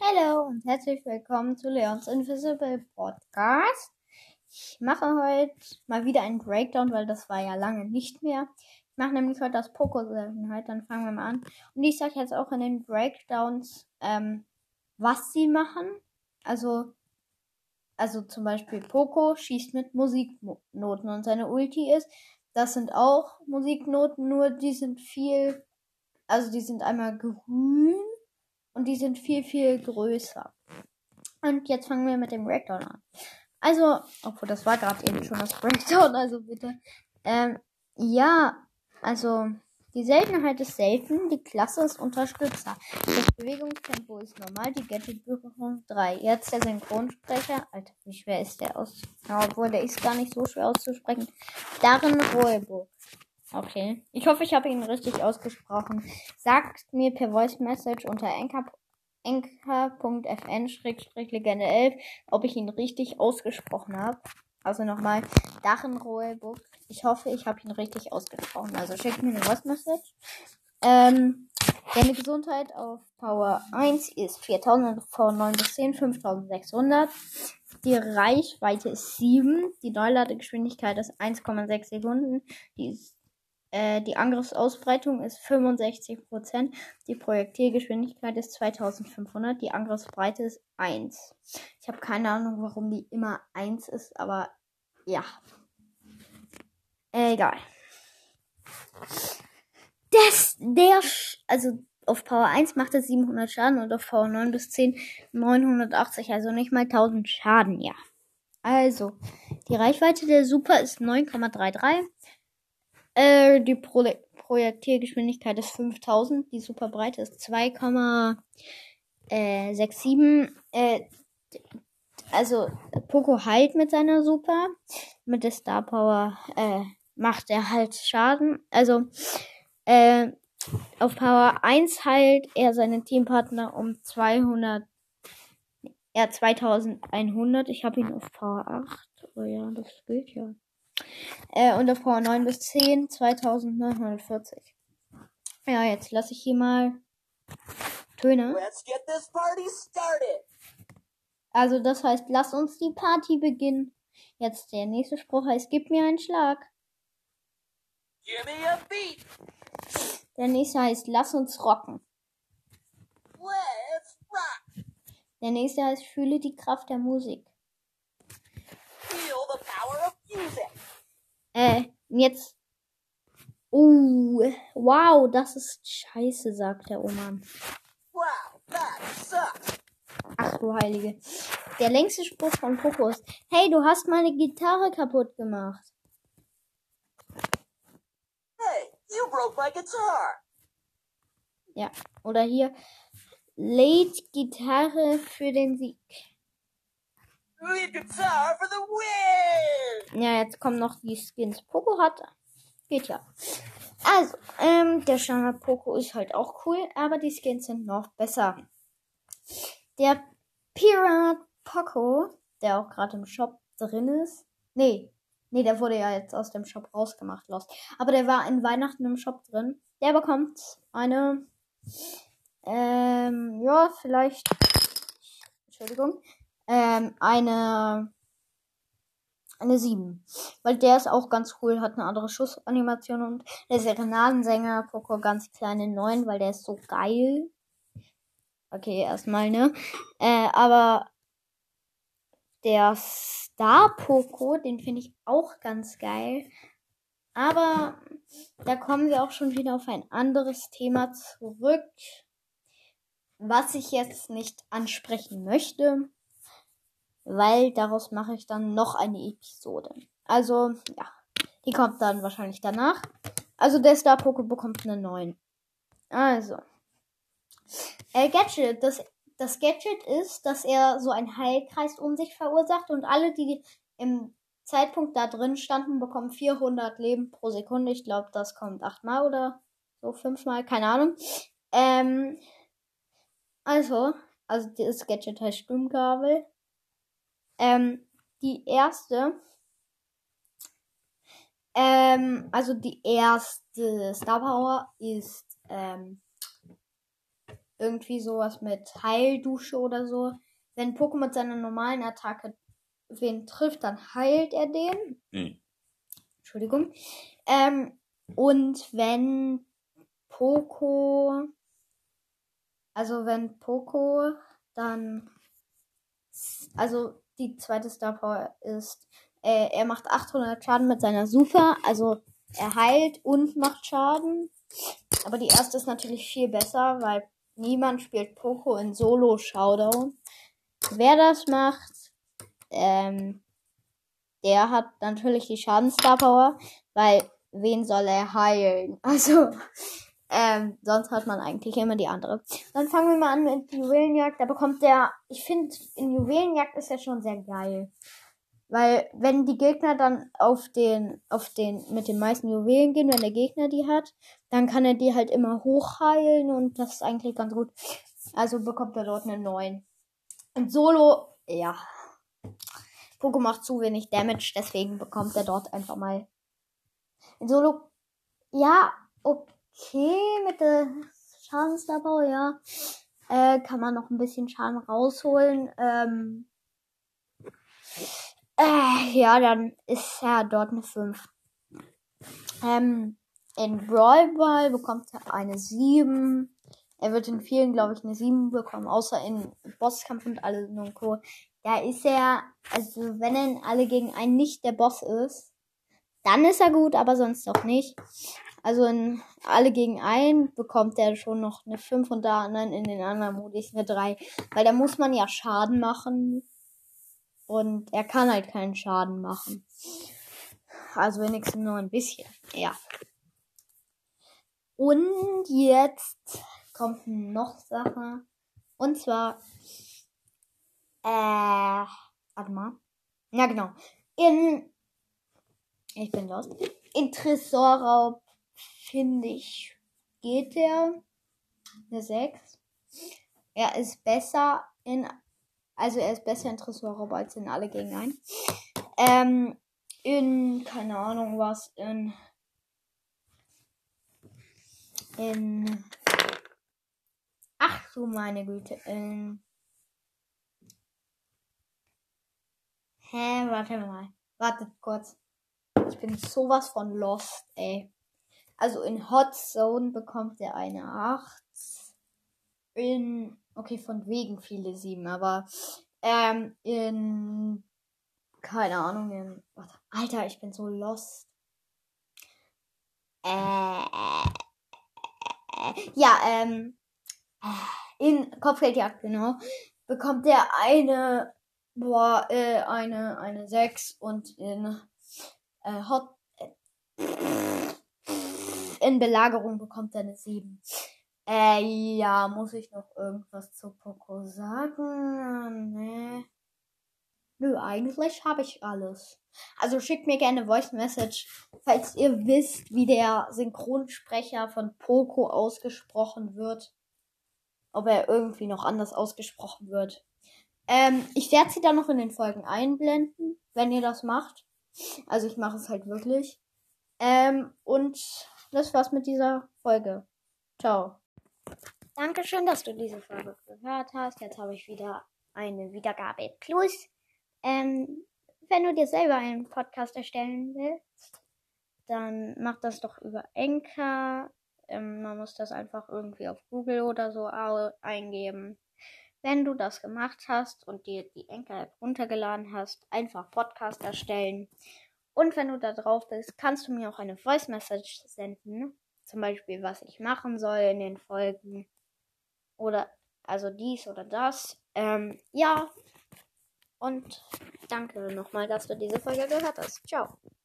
Hallo und herzlich willkommen zu Leons Invisible Podcast. Ich mache heute mal wieder einen Breakdown, weil das war ja lange nicht mehr. Ich mache nämlich heute das Poco-Seltenheit, dann fangen wir mal an. Und ich sage jetzt auch in den Breakdowns, ähm, was sie machen. Also, also zum Beispiel Poco schießt mit Musiknoten und seine Ulti ist, das sind auch Musiknoten, nur die sind viel, also die sind einmal grün und die sind viel, viel größer. Und jetzt fangen wir mit dem Breakdown an. Also, obwohl das war gerade eben schon das Breakdown, also bitte. Ähm, ja, also die Seltenheit ist selten, die Klasse ist Unterstützer. Das Bewegungstempo ist normal, die Gadget-Berührung 3. Jetzt der Synchronsprecher. Alter, wie schwer ist der aus? Obwohl, der ist gar nicht so schwer auszusprechen. Darin Roebuck. Okay. Ich hoffe, ich habe ihn richtig ausgesprochen. Sagt mir per Voice Message unter anchor.fn-legende 11, ob ich ihn richtig ausgesprochen habe. Also nochmal, Dachenroebuck. Ich hoffe, ich habe ihn richtig ausgesprochen. Also schickt mir eine Voice Message. Ähm, deine Gesundheit auf Power 1 ist 4000 v 9 bis 10, 5600. Die Reichweite ist 7. Die Neuladegeschwindigkeit ist 1,6 Sekunden. Die ist äh, die Angriffsausbreitung ist 65%. Die Projektilgeschwindigkeit ist 2500. Die Angriffsbreite ist 1. Ich habe keine Ahnung, warum die immer 1 ist, aber ja. Egal. Das, der, also auf Power 1 macht er 700 Schaden und auf Power 9 bis 10 980, also nicht mal 1000 Schaden, ja. Also, die Reichweite der Super ist 9,33. Äh, die Pro Projektilgeschwindigkeit ist 5000. Die Superbreite ist 2,67. Äh, also, Poco heilt mit seiner Super. Mit der Star Power äh, macht er halt Schaden. Also, äh, auf Power 1 heilt er seinen Teampartner um 200. Ja, 2100. Ich habe ihn auf Power 8. Oh ja, das geht ja. Äh, und auf Power 9 bis 10 2940. Ja, jetzt lasse ich hier mal Töne. Also das heißt, lass uns die Party beginnen. Jetzt der nächste Spruch heißt, gib mir einen Schlag. Der nächste heißt, lass uns rocken. Der nächste heißt, fühle die Kraft der Musik. Feel the power of music. Äh, jetzt. Uh, wow, das ist scheiße, sagt der Oman. Wow, that sucks. Ach du Heilige. Der längste Spruch von Poco ist, hey, du hast meine Gitarre kaputt gemacht. Hey, you broke my guitar. Ja, oder hier, Late Gitarre für den Sieg. Lead guitar for the win! Ja, jetzt kommen noch die Skins. Poco hat. Geht ja. Also, ähm, der Standard Poco ist halt auch cool, aber die Skins sind noch besser. Der Pirat Poco, der auch gerade im Shop drin ist. Nee, nee, der wurde ja jetzt aus dem Shop rausgemacht, lost. Aber der war in Weihnachten im Shop drin. Der bekommt eine, ähm, ja, vielleicht, Entschuldigung, ähm, eine eine 7. Weil der ist auch ganz cool, hat eine andere Schussanimation und der Serenadensänger Poco ganz kleine 9, weil der ist so geil. Okay, erstmal, ne? Äh, aber der Star Poco, den finde ich auch ganz geil. Aber da kommen wir auch schon wieder auf ein anderes Thema zurück, was ich jetzt nicht ansprechen möchte weil daraus mache ich dann noch eine Episode. Also, ja, die kommt dann wahrscheinlich danach. Also, der Star Poke bekommt eine 9. Also, äh, Gadget, das, das Gadget ist, dass er so einen Heilkreis um sich verursacht und alle, die im Zeitpunkt da drin standen, bekommen 400 Leben pro Sekunde. Ich glaube, das kommt achtmal oder so fünfmal, keine Ahnung. Ähm, also, also das Gadget heißt Stimmgabel. Ähm, die erste, ähm, also die erste Star Power ist, ähm, irgendwie sowas mit Heildusche oder so. Wenn Pokémon mit seiner normalen Attacke wen trifft, dann heilt er den. Mhm. Entschuldigung. Ähm, und wenn Poco, also wenn Poco dann, also die zweite Star Power ist, äh, er macht 800 Schaden mit seiner Super, also er heilt und macht Schaden. Aber die erste ist natürlich viel besser, weil niemand spielt Poco in Solo Showdown. Wer das macht, ähm, der hat natürlich die Schadensstar Power, weil wen soll er heilen? Also, ähm, sonst hat man eigentlich immer die andere. Dann fangen wir mal an mit Juwelenjagd. Da bekommt der, ich finde, in Juwelenjagd ist er schon sehr geil. Weil, wenn die Gegner dann auf den, auf den, mit den meisten Juwelen gehen, wenn der Gegner die hat, dann kann er die halt immer hochheilen und das ist eigentlich ganz gut. Also bekommt er dort eine 9. Und Solo, ja. Poco macht zu wenig Damage, deswegen bekommt er dort einfach mal. In Solo, ja, okay, mit der Schadensdabau, ja. Äh, kann man noch ein bisschen Schaden rausholen. Ähm, äh, ja, dann ist er dort eine 5. Ähm, in Brawl Ball bekommt er eine 7. Er wird in vielen, glaube ich, eine 7 bekommen, außer in Bosskampf und alles und Co. Da ist er, also wenn er in alle gegen einen nicht der Boss ist, dann ist er gut, aber sonst auch nicht. Also in alle gegen einen bekommt er schon noch eine 5 und da anderen in den anderen Modis eine 3. Weil da muss man ja Schaden machen. Und er kann halt keinen Schaden machen. Also wenigstens nur ein bisschen. Ja. Und jetzt kommt noch Sache. Und zwar, äh, warte mal. Ja, genau. In, ich bin lost. In Tresorraub, finde ich, geht der eine 6. Er ist besser in also er ist besser in Tresorraub als in alle gegen ein. Ähm, in, keine Ahnung was, in. In. Ach du meine Güte, in. Hä, warte mal. Wartet kurz. Ich bin sowas von lost, ey. Also in Hot Zone bekommt er eine 8. In Okay, von wegen viele sieben, aber ähm, in keine Ahnung, in, warte, Alter, ich bin so lost. Äh, ja, ähm, in Kopfgeldjagd, genau, bekommt er eine, boah, äh, eine, eine 6 und in äh, Hot, äh, in Belagerung bekommt er eine 7. Äh, ja, muss ich noch irgendwas zu Poco sagen? Nee. Nö, eigentlich habe ich alles. Also schickt mir gerne Voice Message, falls ihr wisst, wie der Synchronsprecher von Poco ausgesprochen wird. Ob er irgendwie noch anders ausgesprochen wird. Ähm, ich werde sie dann noch in den Folgen einblenden, wenn ihr das macht. Also ich mache es halt wirklich. Ähm, und das war's mit dieser Folge. Ciao. Dankeschön, dass du diese Folge gehört hast. Jetzt habe ich wieder eine Wiedergabe plus. Ähm, wenn du dir selber einen Podcast erstellen willst, dann mach das doch über Enker. Ähm, man muss das einfach irgendwie auf Google oder so eingeben. Wenn du das gemacht hast und dir die Enker-App runtergeladen hast, einfach Podcast erstellen. Und wenn du da drauf bist, kannst du mir auch eine Voice Message senden. Zum Beispiel, was ich machen soll in den Folgen oder also dies oder das. Ähm, ja. Und danke nochmal, dass du diese Folge gehört hast. Ciao.